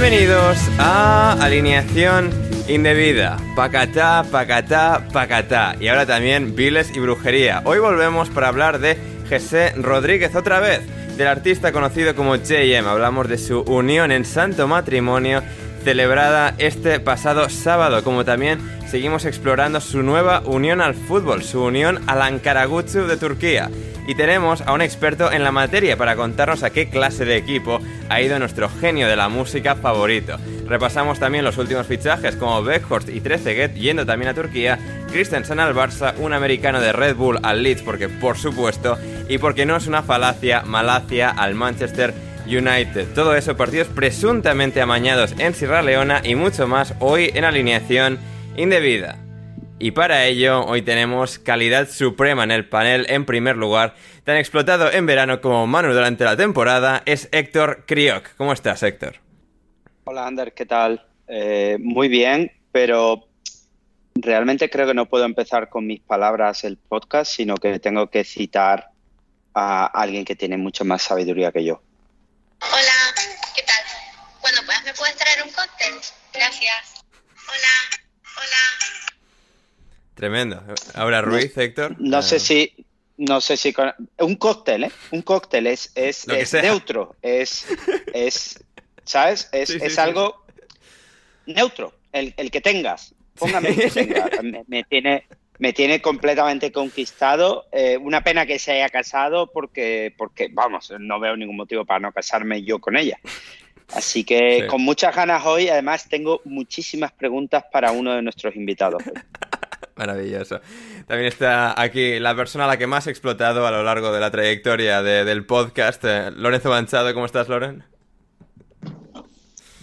Bienvenidos a Alineación Indebida. Pacatá, pacatá, pacatá. Y ahora también Viles y Brujería. Hoy volvemos para hablar de José Rodríguez otra vez, del artista conocido como JM. Hablamos de su unión en santo matrimonio celebrada este pasado sábado, como también seguimos explorando su nueva unión al fútbol, su unión al Ankaragucu de Turquía. Y tenemos a un experto en la materia para contarnos a qué clase de equipo ha ido nuestro genio de la música favorito. Repasamos también los últimos fichajes como Beckhorst y Trezeguet yendo también a Turquía, Christensen al Barça, un americano de Red Bull al Leeds porque por supuesto, y porque no es una falacia, Malacia al Manchester United. Todo eso partidos presuntamente amañados en Sierra Leona y mucho más hoy en alineación indebida. Y para ello, hoy tenemos calidad suprema en el panel. En primer lugar, tan explotado en verano como Manu durante la temporada, es Héctor Crioc. ¿Cómo estás, Héctor? Hola, Ander, ¿qué tal? Eh, muy bien, pero realmente creo que no puedo empezar con mis palabras el podcast, sino que tengo que citar a alguien que tiene mucho más sabiduría que yo. Hola, ¿qué tal? Bueno, pues me puedes traer un cóctel. Gracias. Hola, hola. Tremendo. Ahora Ruiz, Héctor. No sé si, no sé si con- un cóctel, ¿eh? Un cóctel es, es, neutro, es, es, ¿sabes? Es, Sí, sí, es sí. algo neutro, el, el que tengas. Póngame el que tenga. Me, me tiene, me tiene completamente conquistado. Eh, una pena que se haya casado porque, porque, vamos, no veo ningún motivo para no casarme yo con ella. Así que Sí. con muchas ganas hoy, además tengo muchísimas preguntas para uno de nuestros invitados. Maravilloso. También está aquí la persona a la que más he explotado a lo largo de la trayectoria de- del podcast, eh, Lorenzo Manchado. ¿Cómo estás, Loren?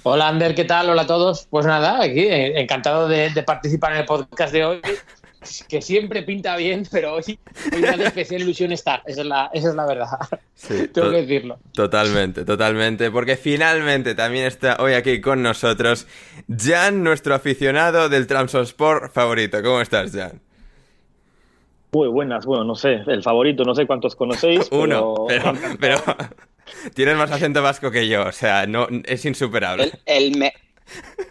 Hola Ander, ¿qué tal? Hola a todos. Pues nada, aquí eh, encantado de, de participar en el podcast de hoy, que siempre pinta bien, pero hoy, hoy me hace especial ilusión estar, esa es la, esa es la verdad, Sí, tengo to- que decirlo. Totalmente, totalmente, porque finalmente también está hoy aquí con nosotros Jan, nuestro aficionado del Trabzonspor favorito. ¿Cómo estás, Jan? Muy buenas, bueno, no sé, el favorito, no sé cuántos conocéis. Uno, pero... pero, pero tienes más acento vasco que yo, o sea, no es insuperable. El, el, me-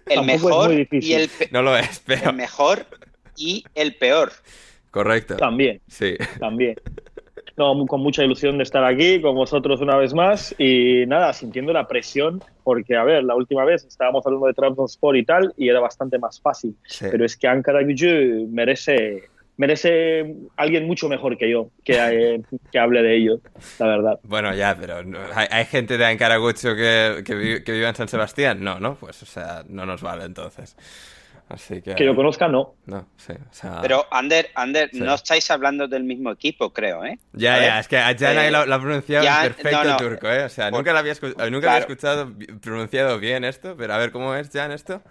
el mejor y el, pe- No lo es, pero el mejor y el peor. correcto. También, Sí. también. No, con mucha ilusión de estar aquí con vosotros una vez más y nada, sintiendo la presión, porque a ver, la última vez estábamos hablando de Trabzonspor y tal y era bastante más fácil, Sí. pero es que Ankara Gücü merece merece alguien mucho mejor que yo que, eh, que hable de ello, la verdad. Bueno, ya, pero no- ¿hay, hay gente de Ankaragucho que, que, vi- que viva en San Sebastián? No, ¿no? Pues, o sea, no nos vale entonces. Así que... Que yo conozca, no. No, sí, o sea... Pero, Ander, Ander, Sí. no estáis hablando del mismo equipo, creo, ¿eh? Ya, ya, es que a Jan ahí eh, lo, lo ha pronunciado perfecto no, no, turco, ¿eh? O sea, por- nunca, lo había, escu- nunca claro. había escuchado pronunciado bien esto, pero a ver, ¿cómo es, Jan, esto?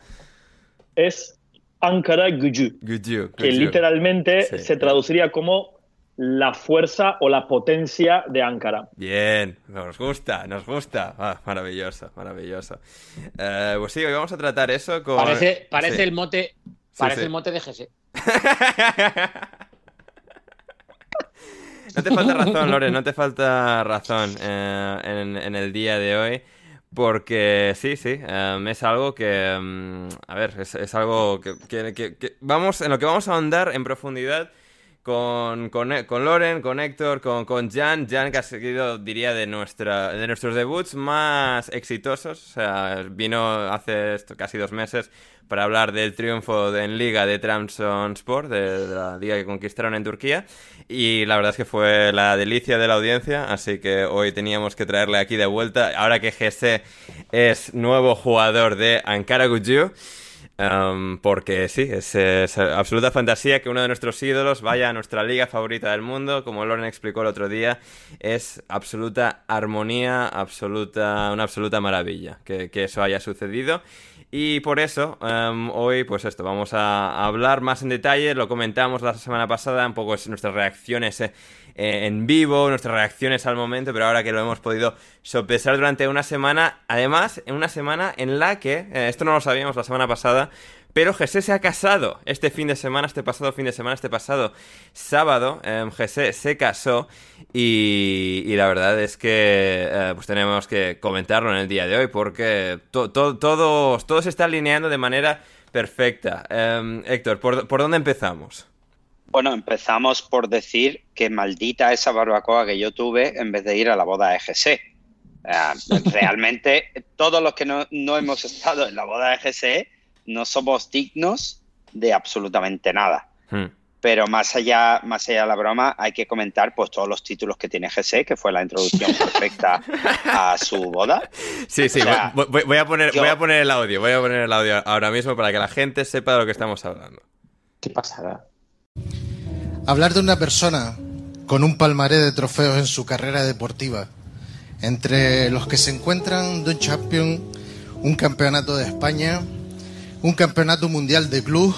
Es Ankara Gücü, Guju, que Guju. literalmente Sí. se traduciría como la fuerza o la potencia de Ankara. Bien, nos gusta, nos gusta. Ah, maravilloso, maravilloso. Eh, pues sí, hoy vamos a tratar eso con... Parece, parece Sí. el mote. Parece sí. el mote de GS. No te falta razón, Lore, no te falta razón eh, en, en el día de hoy. Porque sí, sí, em, es algo que, em, a ver, es, es algo que, que- que- que vamos, en lo que vamos a ahondar en profundidad con, con, con Loren, con Héctor, con, con Jan. Jan que ha seguido, diría, de, nuestra, de nuestros debuts más exitosos. O sea, vino hace casi dos meses para hablar del triunfo de- en Liga de Trabzonspor, de, de la liga que conquistaron en Turquía. Y la verdad es que fue la delicia de la audiencia, así que hoy teníamos que traerle aquí de vuelta. Ahora que GC es nuevo jugador de Ankara Guju. Um, porque sí, es, es absoluta fantasía que uno de nuestros ídolos vaya a nuestra liga favorita del mundo, como Loren explicó el otro día, es absoluta armonía, absoluta, una absoluta maravilla que, que eso haya sucedido. Y por eso, um, hoy, pues esto, vamos a, hablar más en detalle, lo comentamos la semana pasada, un poco es nuestras reacciones eh, eh, en vivo, nuestras reacciones al momento, pero ahora que lo hemos podido sopesar durante una semana, además, en una semana en la que, eh, esto no lo sabíamos la semana pasada, pero José se ha casado este fin de semana, este pasado fin de semana, este pasado sábado, eh, se casó y, y la verdad es que eh, pues tenemos que comentarlo en el día de hoy porque to- to- todo, todo se está alineando de manera perfecta. Eh, Héctor, ¿por, por dónde empezamos? Bueno, empezamos por decir que maldita esa barbacoa que yo tuve en vez de ir a la boda de GC. Eh, realmente, todos los que no, no hemos estado en la boda de GC no somos dignos de absolutamente nada. Hmm. Pero más allá, más allá de la broma, hay que comentar pues todos los títulos que tiene GC, que fue la introducción perfecta a su boda. Sí, sí, O sea, voy, voy- voy a poner, yo- voy a poner el audio, voy a poner el audio ahora mismo para que la gente sepa de lo que estamos hablando. Qué pasada. Hablar de una persona con un palmaré de trofeos en su carrera deportiva, entre los que se encuentran Don Champion, un campeonato de España, un campeonato mundial de club,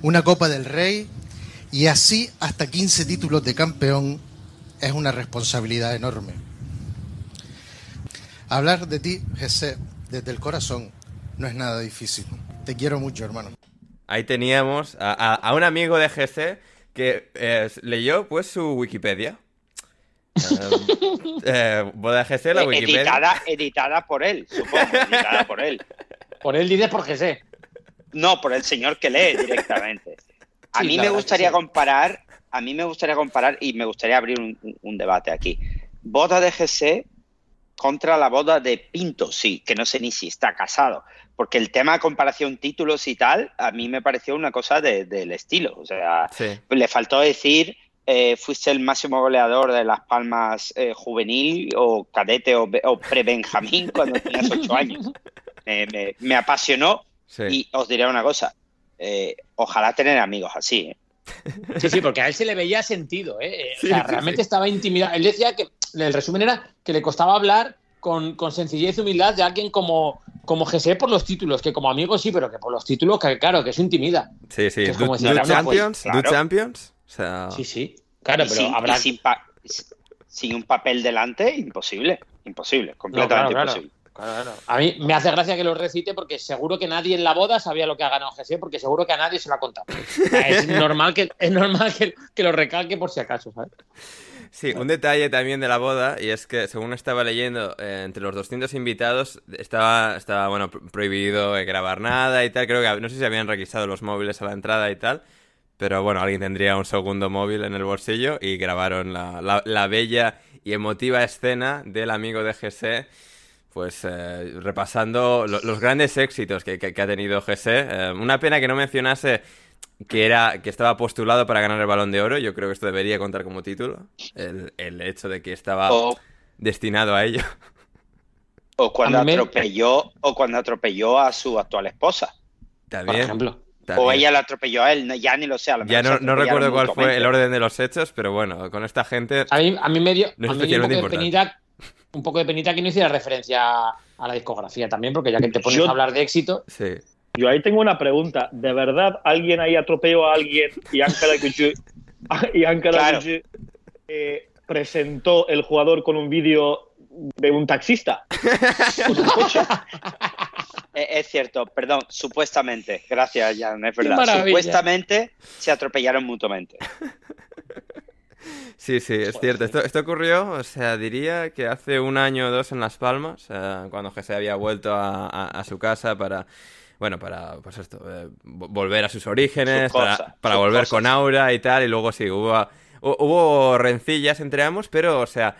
una Copa del Rey y así hasta 15 títulos de campeón, es una responsabilidad enorme. Hablar de ti, Jesse, desde el corazón, no es nada difícil. Te quiero mucho, hermano. Ahí teníamos a, a- a un amigo de GC que eh, leyó pues su Wikipedia. Eh, eh, boda GC, la Eh, Wikipedia. editada, editada por él, supongo, editada por él. Por él dices por GS. No, por el señor que lee directamente. A Sí, mí me gustaría sí. comparar, a mí me gustaría comparar y me gustaría abrir un, debate aquí. Boda de GC contra la boda de Pinto, sí, que no sé ni si está casado, porque el tema de comparación títulos y tal, a mí me pareció una cosa de- del estilo, o sea, Sí. le faltó decir eh, fuiste el máximo goleador de Las Palmas eh, juvenil o cadete o, o pre-Benjamín cuando tenías ocho años. Me apasionó Sí. y os diré una cosa, eh, ojalá tener amigos así. ¿eh? Sí, sí, porque a él se le veía sentido, ¿eh? Eh, Sí, o sea, sí, realmente sí. estaba intimidado. Él decía que, el resumen era que le costaba hablar con, con sencillez y humildad de alguien como, como GC por los títulos, que como amigo sí, pero que por los títulos, que claro, que eso intimida. Sí, sí. Es como si Champions, pues, claro. du Champions. O sea, Sí, sí. Claro, y pero sin, habrá. sin, pa- sin un papel delante, imposible, imposible, No, completamente claro, claro. imposible. Claro, claro. A mí me hace gracia que lo recite porque seguro que nadie en la boda sabía lo que ha ganado GC, porque seguro que a nadie se lo ha contado. Es normal que, es normal que, que lo recalque por si acaso, ¿sabes? Sí, un detalle también de la boda, y es que según estaba leyendo, eh, entre los 200 invitados estaba, estaba bueno, pro- prohibido eh, grabar nada y tal. Creo que no sé si habían requisado los móviles a la entrada y tal, pero bueno, alguien tendría un segundo móvil en el bolsillo y grabaron la, la- la bella y emotiva escena del amigo de GC. Pues eh, repasando lo- los grandes éxitos que, que- que ha tenido GC. Eh, una pena que no mencionase que era que estaba postulado para ganar el balón de oro. Yo creo que esto debería contar como título. El, el hecho de que estaba O, destinado a ello. o cuando atropelló, o cuando atropelló a su actual esposa. Por También. ejemplo. O ella la atropelló a él, ya ni lo sé. a lo Ya mejor no, recuerdo cuál fue el orden de los hechos, pero bueno, con esta gente. A mí, a mí me dio, No es a mí me dio un, especialmente poco de penita, un poco de penita que no hiciera referencia a la discografía también, porque ya que te pones Yo- a hablar de éxito, Sí. Yo ahí tengo una pregunta. ¿De verdad alguien ahí atropelló a alguien y Ankara Gucci, y Ankara Claro. Gucci, eh, presentó el jugador con un vídeo de un taxista? Eh, Es cierto, perdón, supuestamente. Gracias, Jan, es verdad. Supuestamente se atropellaron mutuamente. Sí, sí, es cierto. Esto, esto ocurrió, o sea, diría que hace un año o dos en Las Palmas, eh, cuando José había vuelto a, a- a su casa para, bueno, para, pues esto, eh, vo- volver a sus orígenes, para, volver cosas. con Aura y tal, y luego sí, hubo, hu- hubo rencillas entre ambos, pero, o sea,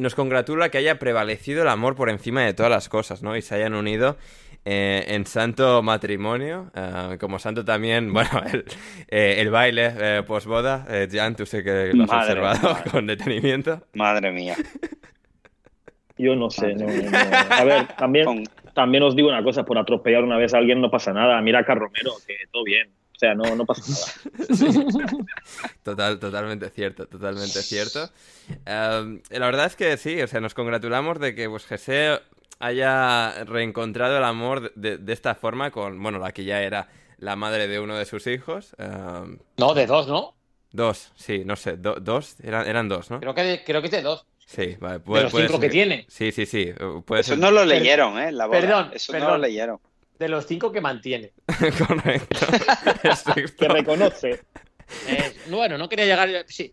nos congratula que haya prevalecido el amor por encima de todas las cosas, ¿no? Y se hayan unido eh, en santo matrimonio, eh, como santo también, bueno, el, eh, el baile eh, posboda, eh, Jan, tú sé que lo has Madre, observado madre. con detenimiento. Madre mía. Yo no sé. no, no. A ver, también, también os digo una cosa. Por atropellar una vez a alguien no pasa nada. Mira a Carromero, que todo bien. O sea, no, no pasa nada. Total, totalmente cierto, totalmente cierto. Em, la verdad es que sí, o sea, nos congratulamos de que pues José haya reencontrado el amor de, de esta forma con, bueno, la que ya era la madre de uno de sus hijos. em, no, de dos, ¿no? dos, sí, no sé, do- dos, eran, eran dos, ¿no? Creo que, de- creo que es de dos. Sí, vale, De puede, los puede cinco ser que tiene. Sí, sí, sí, puede Eso ser no lo leyeron, ¿eh? La boda. Perdón, Eso no lo leyeron. De los cinco que mantiene. correcto. El sexto, Que reconoce. Eh, bueno, no quería llegar. Sí,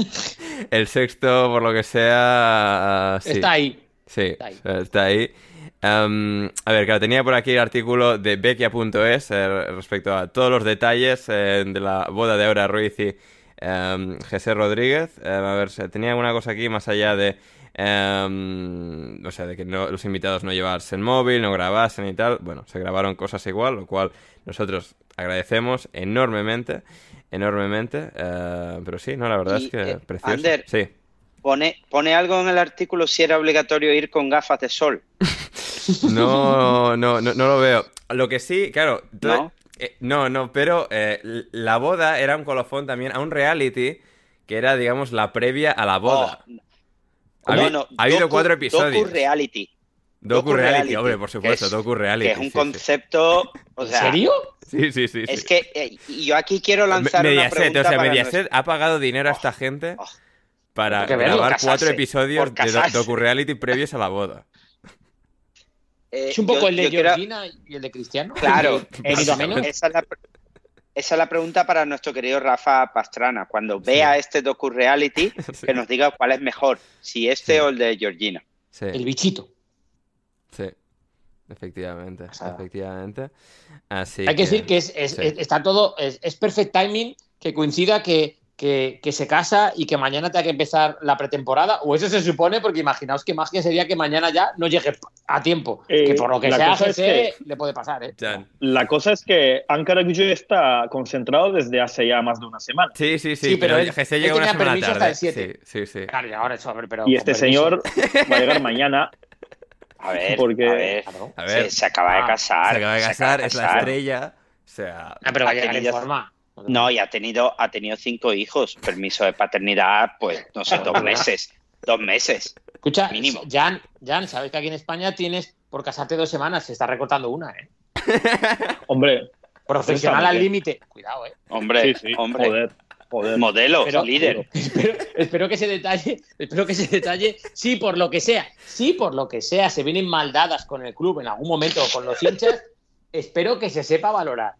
el sexto, por lo que sea, sí. está ahí. Sí, Está ahí. está ahí. A ver, claro, tenía por aquí el artículo de Bequia.es eh, respecto a todos los detalles eh, de la boda de Aura Ruiz y em, José Rodríguez. Em, a ver, tenía alguna cosa aquí más allá de... em, o sea, de que no- los invitados no llevasen móvil, no grabasen y tal. Bueno, se grabaron cosas igual, lo cual nosotros agradecemos enormemente, enormemente. eh, pero sí, no, la verdad Y, es que eh, precioso. Ander, Sí. Pone, pone algo en el artículo si era obligatorio ir con gafas de sol. No, no, no, no lo veo. Lo que sí, claro. ¿No? eh, no, no, pero eh, la boda era un colofón también a un reality que era, digamos, la previa a la boda. Oh, ha, no, no, ha habido docu- cuatro episodios. Docu reality. Docu docu reality, reality, hombre, por supuesto, es- docu reality. Que es un sí, sí. concepto. O ¿En sea, serio? Sí, sí, sí. sí. Es que eh, y yo aquí quiero lanzar Me- una Mediaset, pregunta o sea, para Mediaset nuestro- ha pagado dinero a esta gente oh. para grabar casarse, cuatro episodios de docu reality previos a la boda. Eh, Es un yo- poco el de yo quiero- Georgina y el de Cristiano. Claro, ¿He ido a menos? esa es, la, esa es la pregunta para nuestro querido Rafa Pastrana. Cuando vea este docu reality, Sí. que nos diga cuál es mejor, si este Sí. o el de Georgina. Sí. El bichito. Sí, efectivamente, efectivamente. Así Hay que decir que es, es- sí. es- está todo, es, es perfect timing que coincida que, que, que se casa y que mañana tenga que empezar la pretemporada, o eso se supone, porque imaginaos qué magia sería que mañana ya no llegue a tiempo. Eh, que por lo que la sea, cosa es GC le puede pasar, ¿eh? La cosa es que Ankara Gucci está concentrado desde hace ya más de una semana. Sí, sí, sí, Sí, pero Jesse él llega una semana permiso hasta tarde. el siete. Sí, sí, sí. Claro, y ahora eso, ver, pero. Y este permiso. señor va a llegar mañana. A ver, Porque- a ver, Claro. A ver, se, se acaba de Ah, casar. se acaba de se casar, de es la casar. estrella. O sea, Ah, pero va a llegar en forma. No, y ha tenido, ha tenido cinco hijos. Permiso de paternidad, pues, no sé, dos meses. Dos meses. Escucha, Mínimo. Jan, Jan, sabes que aquí en España tienes por casarte dos semanas, se está recortando una, ¿eh? Hombre, Profesional al límite. Cuidado, ¿eh? Hombre, sí, sí, hombre. joder, joder. Modelo, Pero- líder. Espero, espero que ese detalle, espero que ese detalle, sí, por lo que sea, sí, por lo que sea, se vienen maldadas con el club en algún momento o con los hinchas, espero que se sepa valorar,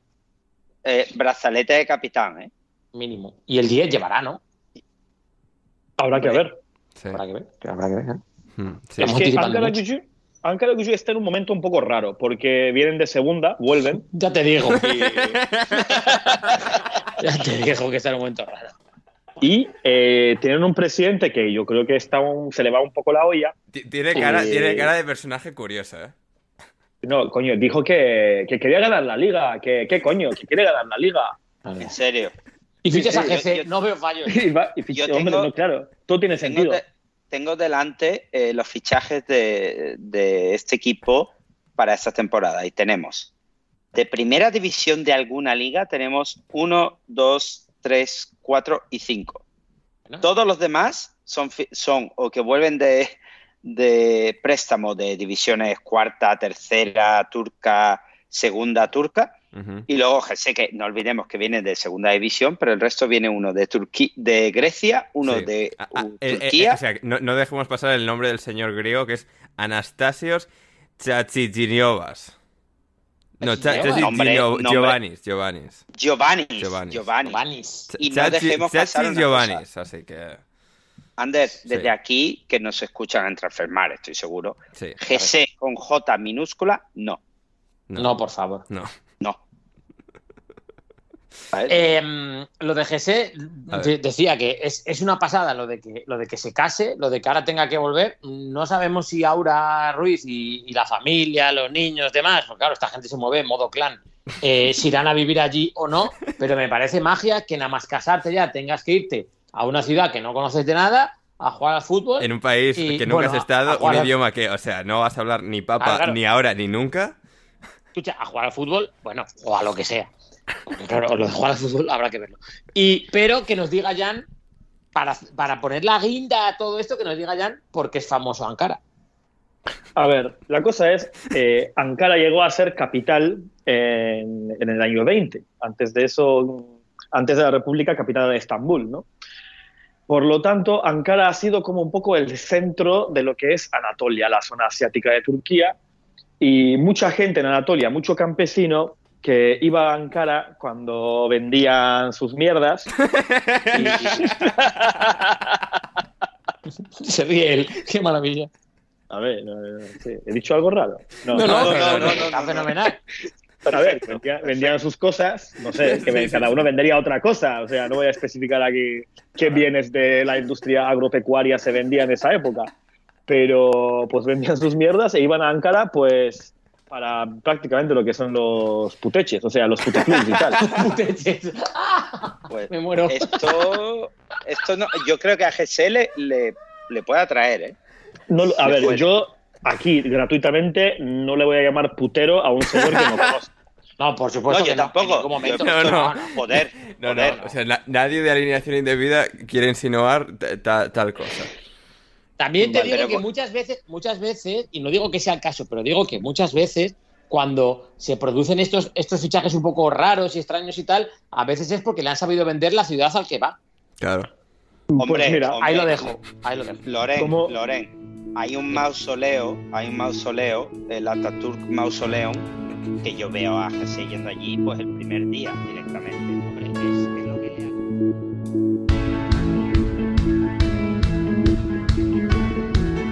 Eh, brazalete de capitán, ¿eh? mínimo. Y el 10 llevará, ¿no? Habrá que ver. sí. Habrá que ver, habrá que ver. ¿eh? Mm, sí. Estamos Es que Ankara Gucci está en un momento un poco raro, porque vienen de segunda, vuelven. Ya te digo, Y, ya te digo que está en un momento raro. y, eh, tienen un presidente que yo creo que está un- se le va un poco la olla. Ti- Tiene cara, Eh, tiene cara de personaje curioso, ¿eh? No, coño, dijo que, que quería ganar la liga. Que, ¿Qué coño? Que quiere ganar la liga. En serio. Y fichas Sí, a yo- yo- no veo fallos. Y va- y Yo ficha- hombre, tengo- no, claro, todo tiene Tengo, sentido. de- tengo delante eh, los fichajes de, de este equipo para esta temporada y tenemos de primera división de alguna liga tenemos uno, dos, tres, cuatro y cinco. Todos los demás son, fi- son o que vuelven de, de préstamo de divisiones cuarta, tercera, turca, segunda, turca. Y luego sé que no olvidemos que viene de segunda división, pero el resto viene uno de Turquía, de Grecia, uno Sí. de Ah, ah, eh, eh, Turquía. o sea, no, no dejemos pasar el nombre del señor griego que es Anastasios Chachichiniovas. No, Giovannis, Giovannis. Giovanni. Giovannis. Giovanni. Vanis. Y no dejemos pasar Chachi Giovannis, así que... Ander, Sí. desde aquí, que nos escuchan en Transfermar, estoy seguro. Sí. GC con J minúscula, no. No, por favor. No. No. Eh, lo de GC decía que es, es una pasada lo de que lo de que se case, lo de que ahora tenga que volver. No sabemos si Aura Ruiz y, y la familia, los niños, demás, porque claro, esta gente se mueve en modo clan. eh, si irán a vivir allí o no, pero me parece magia que nada más casarte ya tengas que irte a una ciudad que no conoces de nada a jugar al fútbol. En un país Y, que nunca bueno, has estado, un al- idioma que, o sea, no vas a hablar ni papa, claro. ni ahora, ni nunca. escucha, a jugar al fútbol, bueno, o a lo que sea. Porque, Claro, lo de jugar al fútbol habrá que verlo. Y, pero que nos diga Jan, para, para poner la guinda a todo esto, que nos diga Jan porque es famoso Ankara. A ver, la cosa es, eh, Ankara llegó a ser capital en, en el año 20. Antes de eso, antes de la República, capital de Estambul, ¿no? Por lo tanto, Ankara ha sido como un poco el centro de lo que es Anatolia, la zona asiática de Turquía. Y mucha gente en Anatolia, mucho campesino que iba a Ankara cuando vendían sus mierdas. Se ríe él, qué maravilla. A ver, no, no, sí, ¿he dicho algo raro? No, no, no, pero no, no, está no, A ver, vendía- vendían sus cosas, no sé, que ven- cada uno vendería otra cosa. O sea, no voy a especificar aquí qué bienes de la industria agropecuaria se vendían en esa época. Pero pues vendían sus mierdas e iban a Ankara, pues para prácticamente lo que son los puteches, o sea, los puteclubs y tal. Puteches. Pues, Me muero. Esto, esto no, yo creo que a GC le, le, le puede atraer, ¿eh? No, a ver, yo aquí gratuitamente no le voy a llamar putero a un señor que no conozco. No, por supuesto No, yo que no, tampoco. en ningún momento. No, no. Joder, No, joder. no, o sea, na- nadie de alineación indebida quiere insinuar ta- ta- tal cosa. También te Vale, digo pero que muchas veces, muchas veces, y no digo que sea el caso, pero digo que muchas veces cuando se producen estos, estos fichajes un poco raros y extraños y tal, a veces es porque le han sabido vender la ciudad al que va. Claro. Hombre, Pues mira, hombre, Ahí lo dejo, ahí lo dejo. Loren, ¿Cómo? Loren, hay un mausoleo, hay un mausoleo, el Ataturk Mausoleum, que yo veo a GC yendo allí pues el primer día directamente. Hombre, es lo que le hago.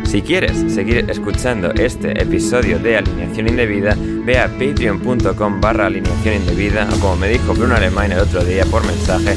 Si quieres seguir escuchando este episodio de Alineación Indebida, ve a patreon.com barra alineación indebida o como me dijo Bruno Alemán el otro día por mensaje,